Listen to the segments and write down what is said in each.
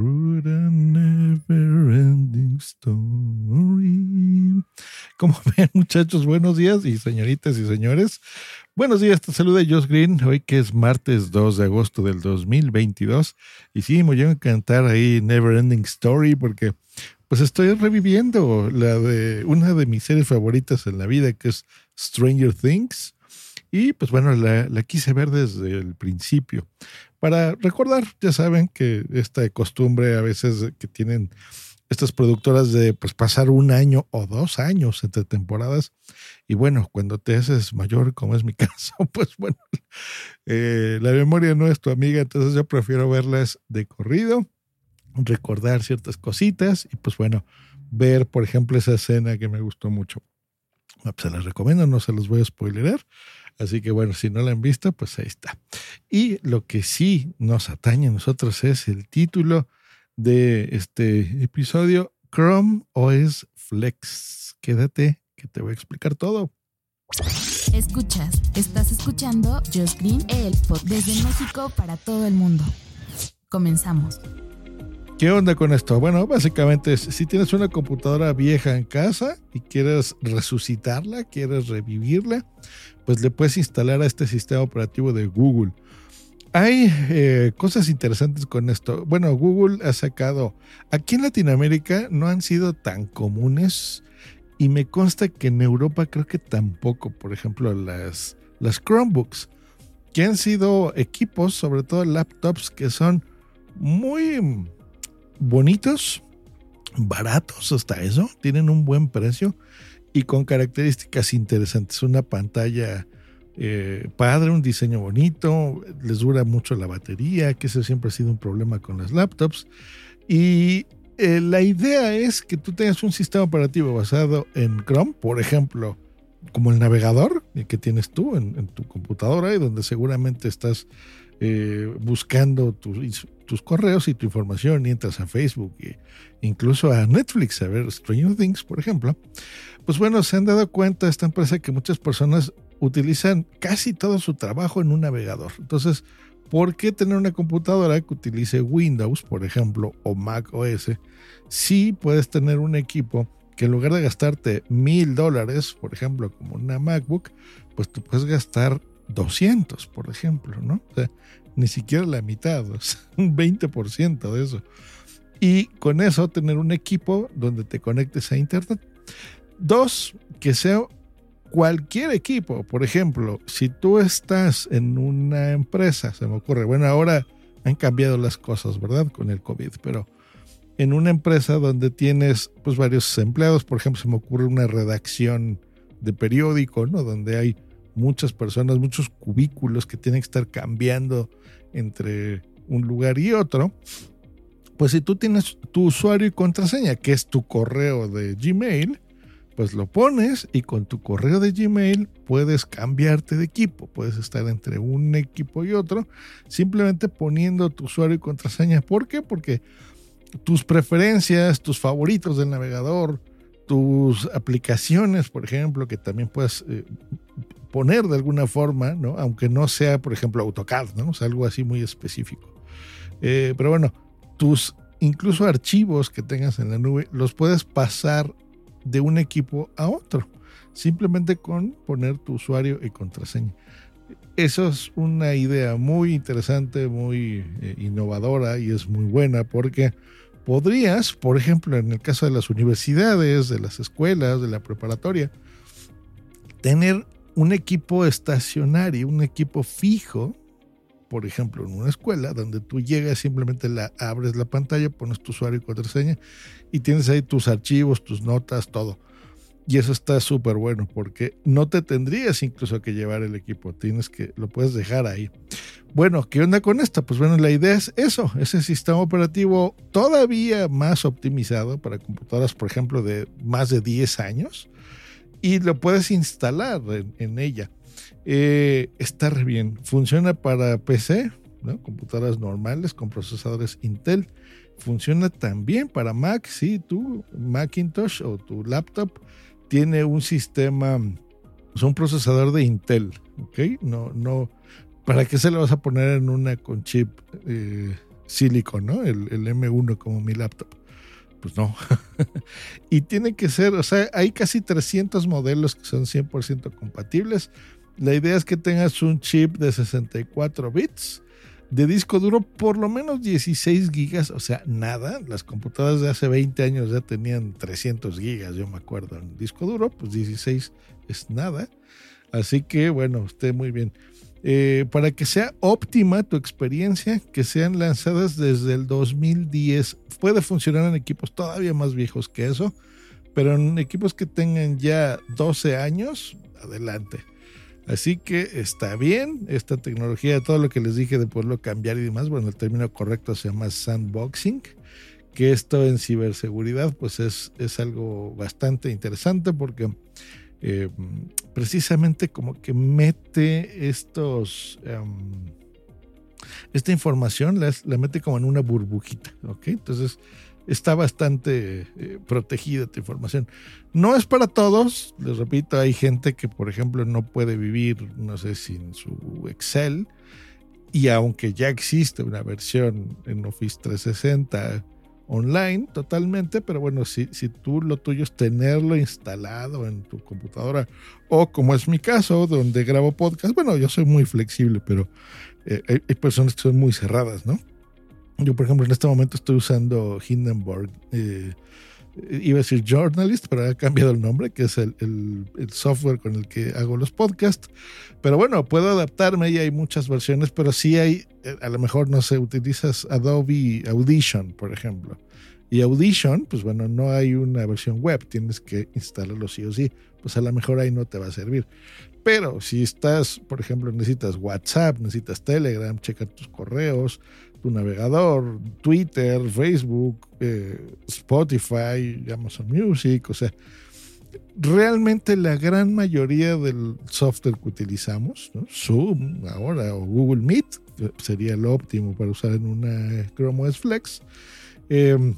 Through the never ending story. Como ven, muchachos, buenos días y señoritas y señores. Buenos días, te saluda Josh Green. Hoy que es martes 2 de agosto del 2022. Y sí, me llevo a cantar ahí Never Ending Story porque pues estoy reviviendo la de una de mis series favoritas en la vida, que es Stranger Things. Y pues bueno, la, la, quise ver desde el principio. Para recordar, ya saben que esta costumbre a veces que tienen estas productoras de pues, pasar un año o dos años entre temporadas. Y bueno, cuando te haces mayor, como es mi caso, pues bueno, eh, la memoria no es tu amiga, entonces yo prefiero verlas de corrido recordar ciertas cositas y pues bueno, ver por ejemplo esa escena que me gustó mucho. Pues, se las recomiendo, no se los voy a spoilerar. Así que bueno, si no la han visto, pues ahí está. Y lo que sí nos atañe a nosotros es el título de este episodio, Chrome OS Flex. Quédate, que te voy a explicar todo. Escuchas, estás escuchando Just Green, el pod desde México para todo el mundo. Comenzamos. ¿Qué onda con esto? Bueno, básicamente si tienes una computadora vieja en casa y quieres resucitarla, quieres revivirla, pues le puedes instalar a este sistema operativo de Google. Hay eh, cosas interesantes con esto. Bueno, Google ha sacado, aquí en Latinoamérica no han sido tan comunes y me consta que en Europa creo que tampoco, por ejemplo, las, las Chromebooks, que han sido equipos, sobre todo laptops, que son muy bonitos, baratos hasta eso, tienen un buen precio y con características interesantes. Una pantalla eh, padre, un diseño bonito, les dura mucho la batería, que ese siempre ha sido un problema con las laptops. Y eh, la idea es que tú tengas un sistema operativo basado en Chrome, por ejemplo, como el navegador que tienes tú en, tu computadora y donde seguramente estás eh, buscando tu, tus correos y tu información y entras a Facebook e incluso a Netflix a ver Stranger Things, por ejemplo, pues bueno, se han dado cuenta esta empresa que muchas personas utilizan casi todo su trabajo en un navegador. Entonces, ¿por qué tener una computadora que utilice Windows, por ejemplo, o Mac OS, si puedes tener un equipo que en lugar de gastarte mil dólares, por ejemplo, como una MacBook, pues tú puedes gastar 200, por ejemplo, ¿no? O sea, ni siquiera la mitad, un 20% de eso. Y con eso tener un equipo donde te conectes a Internet. Dos, que sea cualquier equipo. Por ejemplo, si tú estás en una empresa, se me ocurre, bueno, ahora han cambiado las cosas, ¿verdad? Con el COVID, pero en una empresa donde tienes pues varios empleados, por ejemplo, se me ocurre una redacción de periódico, ¿no? Donde hay muchas personas, muchos cubículos que tienen que estar cambiando entre un lugar y otro, pues si tú tienes tu usuario y contraseña, que es tu correo de Gmail, pues lo pones y con tu correo de Gmail puedes cambiarte de equipo, puedes estar entre un equipo y otro, simplemente poniendo tu usuario y contraseña. ¿Por qué? Porque tus preferencias, tus favoritos del navegador, tus aplicaciones, por ejemplo, que también puedes eh, poner de alguna forma, ¿no? Aunque no sea, por ejemplo, AutoCAD, ¿no? O sea, algo así muy específico. Eh, pero bueno, tus incluso archivos que tengas en la nube los puedes pasar de un equipo a otro, simplemente con poner tu usuario y contraseña. Eso es una idea muy interesante, muy eh, innovadora y es muy buena porque podrías, por ejemplo, en el caso de las universidades, de las escuelas, de la preparatoria, tener un equipo estacionario, un equipo fijo, por ejemplo, en una escuela, donde tú llegas, simplemente la, abres la pantalla, pones tu usuario y contraseña y tienes ahí tus archivos, tus notas, todo. Y eso está súper bueno porque no te tendrías incluso que llevar el equipo, tienes que, lo puedes dejar ahí. Bueno, ¿qué onda con esta? Pues bueno, la idea es eso, ese sistema operativo todavía más optimizado para computadoras, por ejemplo, de más de 10 años y lo puedes instalar en, ella. Eh, está re bien, funciona para PC, computadoras normales con procesadores Intel. Funciona también para Mac, si tu Macintosh o tu laptop tiene un sistema, es un procesador de Intel, ¿ok? No, no, ¿para qué se le vas a poner en una con chip eh, silicon, ¿no? El, el M1 como mi laptop. Pues no. y tiene que ser, o sea, hay casi 300 modelos que son 100% compatibles. La idea es que tengas un chip de 64 bits de disco duro por lo menos 16 gigas, o sea, nada. Las computadoras de hace 20 años ya tenían 300 gigas, yo me acuerdo, en disco duro, pues 16 es nada. Así que bueno, esté muy bien. Eh, para que sea óptima tu experiencia, que sean lanzadas desde el 2010. Puede funcionar en equipos todavía más viejos que eso, pero en equipos que tengan ya 12 años, adelante. Así que está bien esta tecnología, todo lo que les dije de poderlo cambiar y demás. Bueno, el término correcto se llama sandboxing, que esto en ciberseguridad pues es, es algo bastante interesante porque eh, precisamente como que mete estos... Em, esta información la, la, mete como en una burbujita, ¿ok? Entonces está bastante eh, protegida tu información. No es para todos, les repito, hay gente que, por ejemplo, no puede vivir, no sé, sin su Excel. Y aunque ya existe una versión en Office 360 online totalmente, pero bueno, si, si tú lo tuyo es tenerlo instalado en tu computadora, o como es mi caso, donde grabo podcast, bueno, yo soy muy flexible, pero eh, hay personas que son muy cerradas, ¿no? Yo, por ejemplo, en este momento estoy usando Hindenburg. Eh, iba a decir Journalist, pero ha cambiado el nombre, que es el, software con el que hago los podcasts. Pero bueno, puedo adaptarme y hay muchas versiones, pero sí hay, eh, a lo mejor, no sé, utilizas Adobe Audition, por ejemplo. Y Audition, pues bueno, no hay una versión web, tienes que instalarlo sí o sí. Pues a lo mejor ahí no te va a servir. Pero si estás, por ejemplo, necesitas WhatsApp, necesitas Telegram, checar tus correos, tu navegador, Twitter, Facebook, eh, Spotify, Amazon Music, o sea, realmente la gran mayoría del software que utilizamos, Zoom ahora o Google Meet, sería lo óptimo para usar en una Chrome OS Flex, em,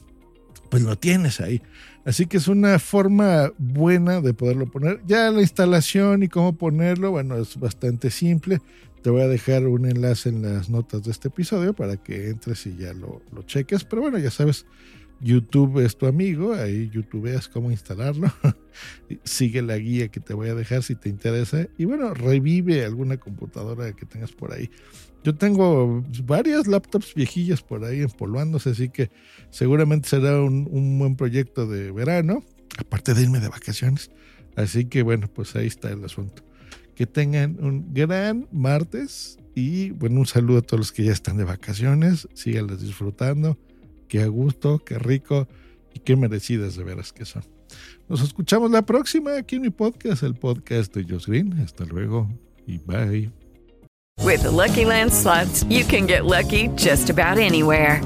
pues lo tienes ahí. Así que es una forma buena de poderlo poner. Ya la instalación y cómo ponerlo, bueno, es bastante simple. Te voy a dejar un enlace en las notas de este episodio para que entres y ya lo, cheques. Pero bueno, ya sabes, YouTube es tu amigo, ahí YouTube es cómo instalarlo. Sigue la guía que te voy a dejar si te interesa. Y bueno, revive alguna computadora que tengas por ahí. Yo tengo varias laptops viejillas por ahí empolvándose, así que seguramente será un, buen proyecto de verano, aparte de irme de vacaciones. Así que bueno, pues ahí está el asunto. Que tengan un gran martes y bueno, un saludo a todos los que ya están de vacaciones. Síganlas disfrutando. Qué a gusto, qué rico y qué merecidas de veras que son. Nos escuchamos la próxima aquí en mi podcast, el podcast de Josh Green. Hasta luego y bye. With Lucky Land slots, you can get lucky just about anywhere.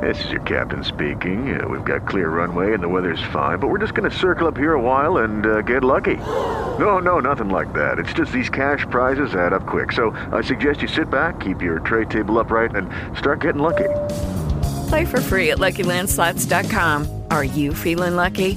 This is your captain speaking. Uh, we've got clear runway and the weather's fine, but we're just going to circle up here a while and uh, get lucky. No, no, nothing like that. It's just these cash prizes add up quick. So I suggest you sit back, keep your tray table upright, and start getting lucky. Play for free at LuckyLandSlots.com. Are you feeling lucky?